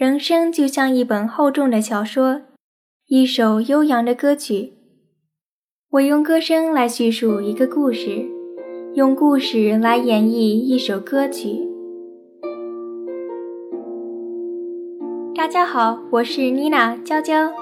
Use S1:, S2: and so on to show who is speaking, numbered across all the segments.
S1: 人生就像一本厚重的小说，一首悠扬的歌曲。我用歌声来叙述一个故事，用故事来演绎一首歌曲。大家好，我是妮娜娇娇。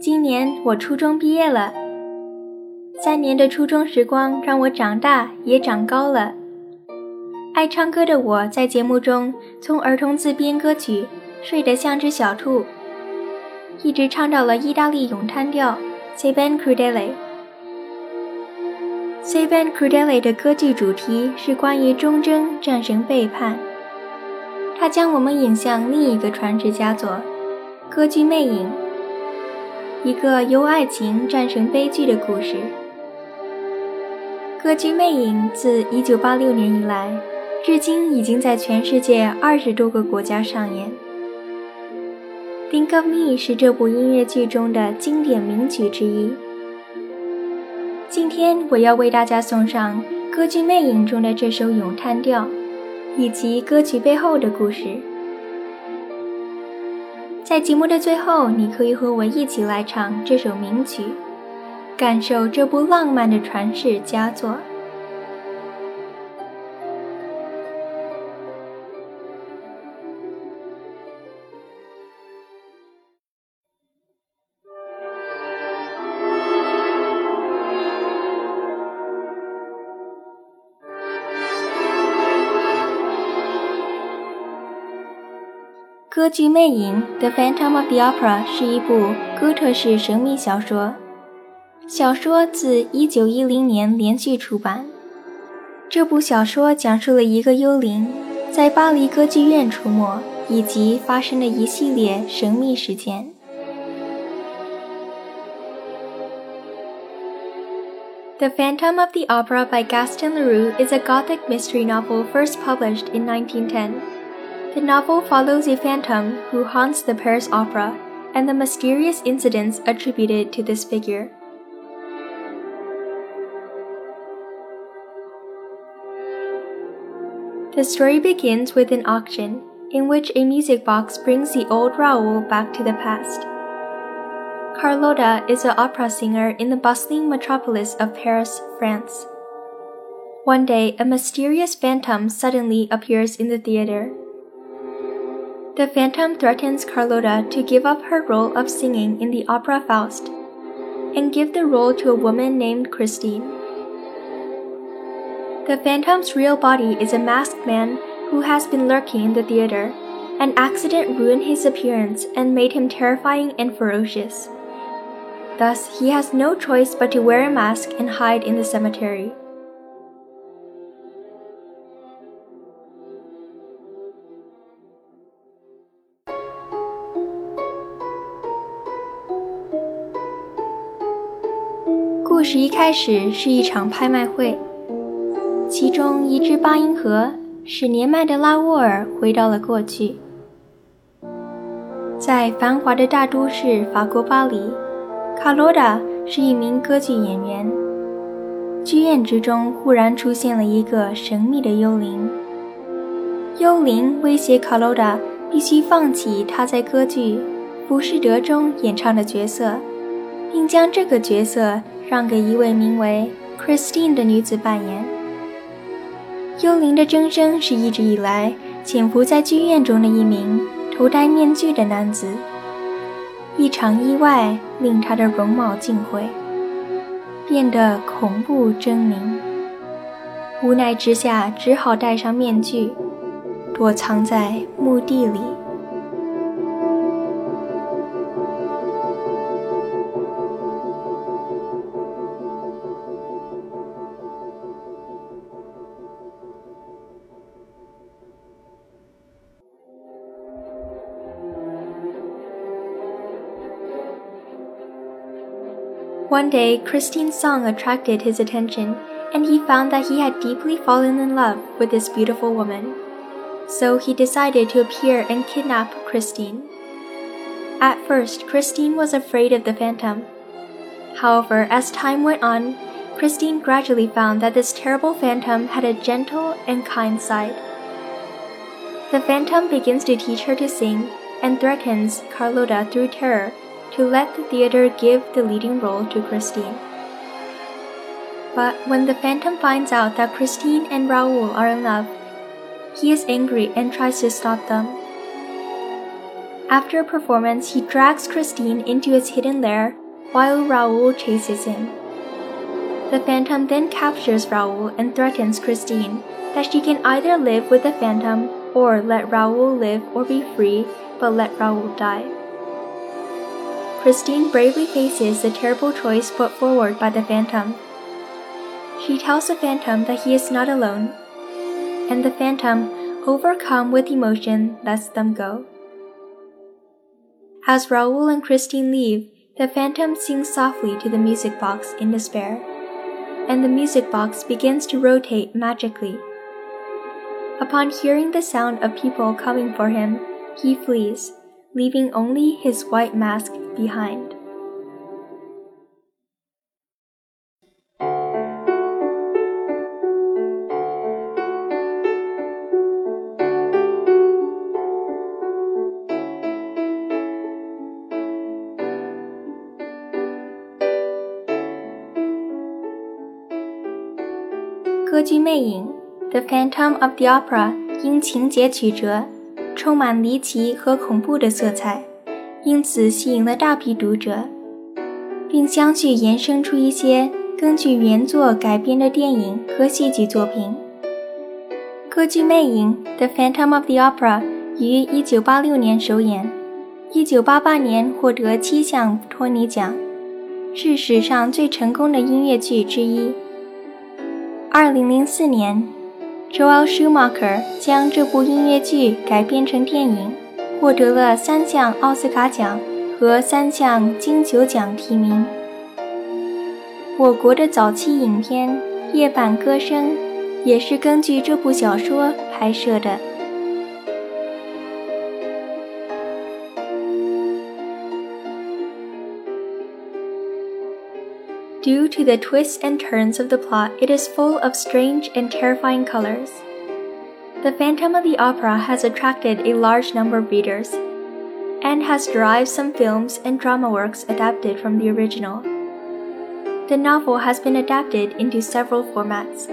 S1: 今年我初中毕业了，三年的初中时光让我长大也长高了。爱唱歌的我在节目中从儿童自编歌曲。睡得像只小兔，一直唱到了意大利咏叹调《Se ben crudele》。《Se ben crudele》的歌剧主题是关于忠贞战胜背叛，它将我们引向另一个传世佳作《歌剧魅影》，一个由爱情战胜悲剧的故事。《歌剧魅影》自1986年以来，至今已经在全世界二十多个国家上演。Think of Me 是这部音乐剧中的经典名曲之一。今天我要为大家送上歌剧《魅影》中的这首咏叹调，以及歌曲背后的故事。在节目的最后，你可以和我一起来唱这首名曲，感受这部浪漫的传世佳作。歌剧《魅影》（The Phantom of the Opera） 是一部哥特式神秘小说，小说自1910年连续出版。这部小说讲述了一个幽灵在巴黎歌剧院出没以及发生的一系列神秘事件。The Phantom of the Opera by Gaston Leroux is a Gothic mystery novel first published in 1910. The novel follows a phantom who haunts the Paris Opera and the mysterious incidents attributed to this figure. The story begins with an auction in which a music box brings the old Raoul back to the past. Carlotta is an opera singer in the bustling metropolis of Paris, France. One day, a mysterious phantom suddenly appears in the theater. The phantom threatens Carlotta to give up her role of singing in the opera Faust and give the role to a woman named Christine. The phantom's real body is a masked man who has been lurking in the theater. An accident ruined his appearance and made him terrifying and ferocious. Thus, he has no choice but to wear a mask and hide in the cemetery. 故事一开始是一场拍卖会，其中一只八音盒使年迈的拉沃尔回到了过去。在繁华的大都市法国巴黎，卡罗达是一名歌剧演员。剧院之中忽然出现了一个神秘的幽灵，幽灵威胁卡罗达必须放弃他在歌剧《浮士德》中演唱的角色，并将这个角色。让给一位名为 Christine 的女子扮演。幽灵的真身是一直以来潜伏在剧院中的一名头戴面具的男子。一场意外令他的容貌尽毁，变得恐怖狰狞。无奈之下，只好戴上面具，躲藏在墓地里。One day, Christine's song attracted his attention, and he found that he had deeply fallen in love with this beautiful woman. So he decided to appear and kidnap Christine. At first, Christine was afraid of the phantom. However, as time went on, Christine gradually found that this terrible phantom had a gentle and kind side. The phantom begins to teach her to sing and threatens Carlotta through terror to let the theater give the leading role to Christine. But when the Phantom finds out that Christine and Raoul are in love, he is angry and tries to stop them. After a performance, he drags Christine into his hidden lair while Raoul chases him. The Phantom then captures Raoul and threatens Christine that she can either live with the Phantom or let Raoul live or be free, but let Raoul die. Christine bravely faces the terrible choice put forward by the Phantom. She tells the Phantom that he is not alone, and the Phantom, overcome with emotion, lets them go. As Raoul and Christine leave, the Phantom sings softly to the music box in despair, and the music box begins to rotate magically. Upon hearing the sound of people coming for him, he flees, leaving only his white mask behind.《歌剧魅影》The Phantom of the Opera 因情节曲折， 充满离奇和恐怖的色彩，因此吸引了大批读者，并相继衍生出一些根据原作改编的电影和戏剧作品。《歌剧魅影》The Phantom of the Opera 于1986年首演，1988年获得七项托尼奖，是史上最成功的音乐剧之一。2004年。Joel Schumacher 将这部音乐剧改编成电影，获得了三项奥斯卡奖和三项金球奖提名。我国的早期影片《夜半歌声》也是根据这部小说拍摄的。Due to the twists and turns of the plot, it is full of strange and terrifying colors. The Phantom of the Opera has attracted a large number of readers and has derived some films and drama works adapted from the original. The novel has been adapted into several formats.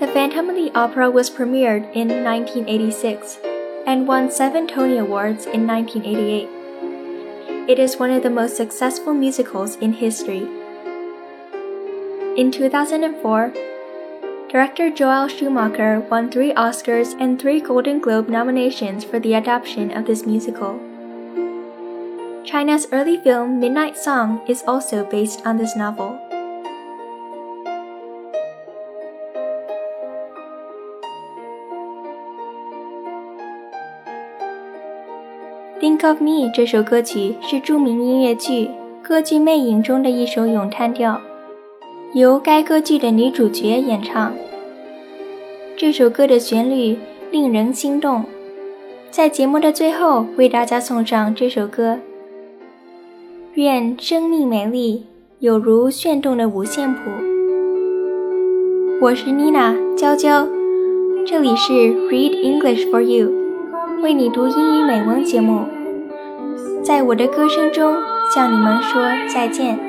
S1: The Phantom of the Opera was premiered in 1986 and won seven Tony Awards in 1988. It is one of the most successful musicals in history. In 2004, director Joel Schumacher won three Oscars and three Golden Globe nominations for the adaptation of this musical. China's early film Midnight Song is also based on this novel. Of Me 这首歌曲是著名音乐剧《歌剧魅影》中的一首咏叹调，由该歌剧的女主角演唱。这首歌的旋律令人心动，在节目的最后为大家送上这首歌。愿生命美丽，有如炫动的五线谱。我是妮娜娇娇，这里是 Read English for You，为你读英语美文节目。在我的歌声中向你们说再见。